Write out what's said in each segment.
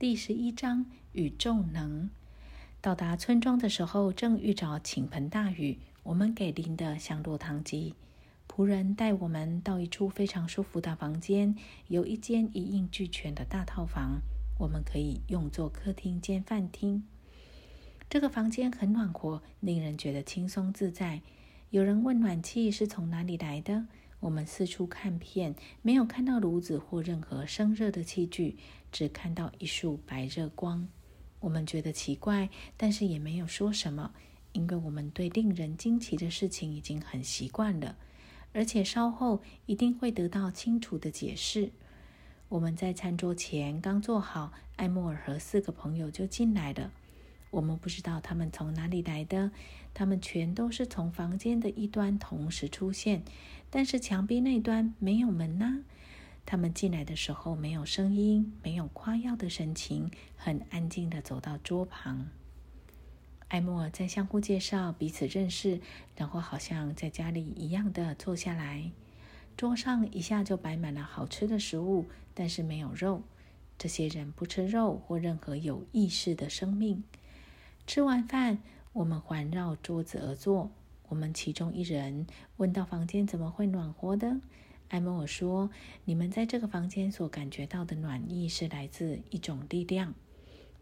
第十一章宇宙能。到达村庄的时候，正遇着倾盆大雨。我们给淋得像落汤鸡。仆人带我们到一处非常舒服的房间，有一间一应俱全的大套房，我们可以用作客厅兼饭厅。这个房间很暖和，令人觉得轻松自在。有人问暖气是从哪里来的？我们四处看片，没有看到炉子或任何生热的器具，只看到一束白热光。我们觉得奇怪，但是也没有说什么，因为我们对令人惊奇的事情已经很习惯了，而且稍后一定会得到清楚的解释。我们在餐桌前刚坐好，艾默尔和四个朋友就进来了。我们不知道他们从哪里来的，他们全都是从房间的一端同时出现。但是墙壁那端没有门呐。他们进来的时候没有声音，没有夸耀的神情，很安静的走到桌旁。艾默尔在相互介绍，彼此认识，然后好像在家里一样的坐下来。桌上一下就摆满了好吃的食物，但是没有肉。这些人不吃肉或任何有意识的生命。吃完饭，我们环绕桌子而坐。我们其中一人问到：“房间怎么会暖和的？”艾默尔说：“你们在这个房间所感觉到的暖意是来自一种力量。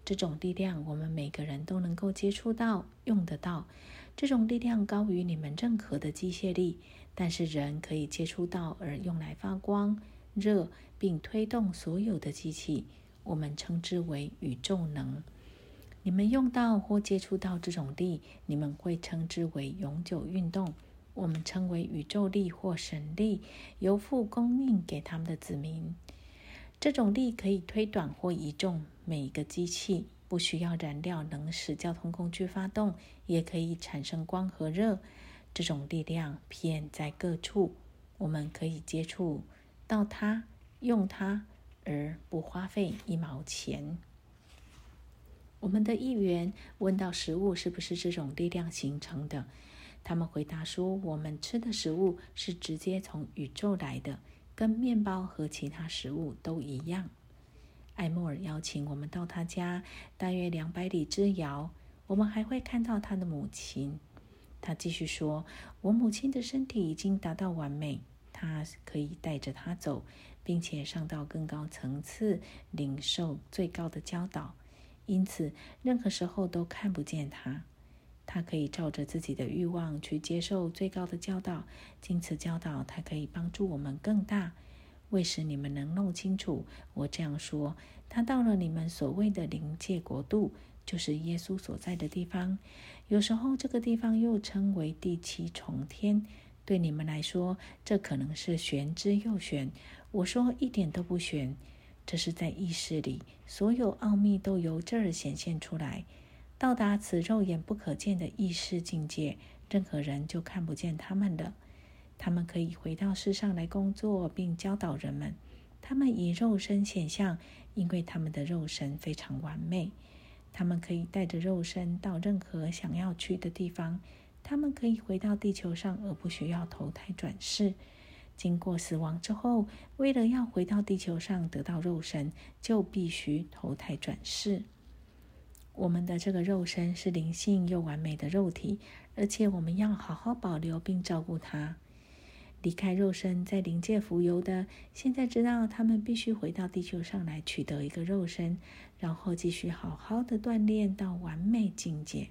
这种力量我们每个人都能够接触到、用得到。这种力量高于你们任何的机械力，但是人可以接触到而用来发光、热，并推动所有的机器。我们称之为宇宙能。”你们用到或接触到这种力，你们会称之为永久运动。我们称为宇宙力或神力，由父供应给他们的子民。这种力可以推短或移重每一个机器，不需要燃料，能使交通工具发动，也可以产生光和热。这种力量遍在各处，我们可以接触到它，用它，而不花费一毛钱。我们的议员问到：“食物是不是这种力量形成的？”他们回答说：“我们吃的食物是直接从宇宙来的，跟面包和其他食物都一样。”艾默尔邀请我们到他家，大约两百里之遥。我们还会看到他的母亲。他继续说：“我母亲的身体已经达到完美，他可以带着他走，并且上到更高层次，领受最高的教导。”因此，任何时候都看不见他。他可以照着自己的欲望去接受最高的教导，经此教导，他可以帮助我们更大。为使你们能弄清楚，我这样说：他到了你们所谓的灵界国度，就是耶稣所在的地方。有时候，这个地方又称为第七重天。对你们来说，这可能是玄之又玄。我说一点都不玄。这是在意识里，所有奥秘都由这儿显现出来。到达此肉眼不可见的意识境界，任何人就看不见他们了。他们可以回到世上来工作，并教导人们。他们以肉身显象，因为他们的肉身非常完美。他们可以带着肉身到任何想要去的地方。他们可以回到地球上，而不需要投胎转世。经过死亡之后，为了要回到地球上得到肉身，就必须投胎转世。我们的这个肉身是灵性又完美的肉体，而且我们要好好保留并照顾它。离开肉身在灵界浮游的，现在知道他们必须回到地球上来取得一个肉身，然后继续好好的锻炼到完美境界。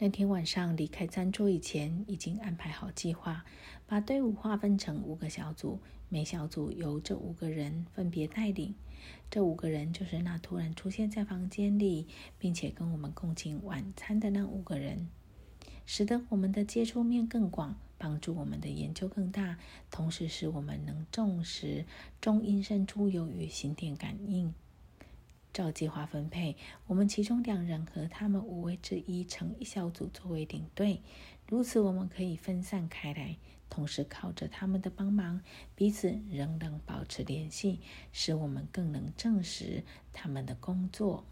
那天晚上离开餐桌以前，已经安排好计划，把队伍划分成五个小组，每小组由这五个人分别带领。这五个人就是那突然出现在房间里，并且跟我们共进晚餐的那五个人，使得我们的接触面更广，帮助我们的研究更大，同时使我们能重视中阴身出游与心电感应。照计划分配，我们其中两人和他们五位之一成一小组作为领队，如此我们可以分散开来，同时靠着他们的帮忙，彼此仍能保持联系，使我们更能证实他们的工作。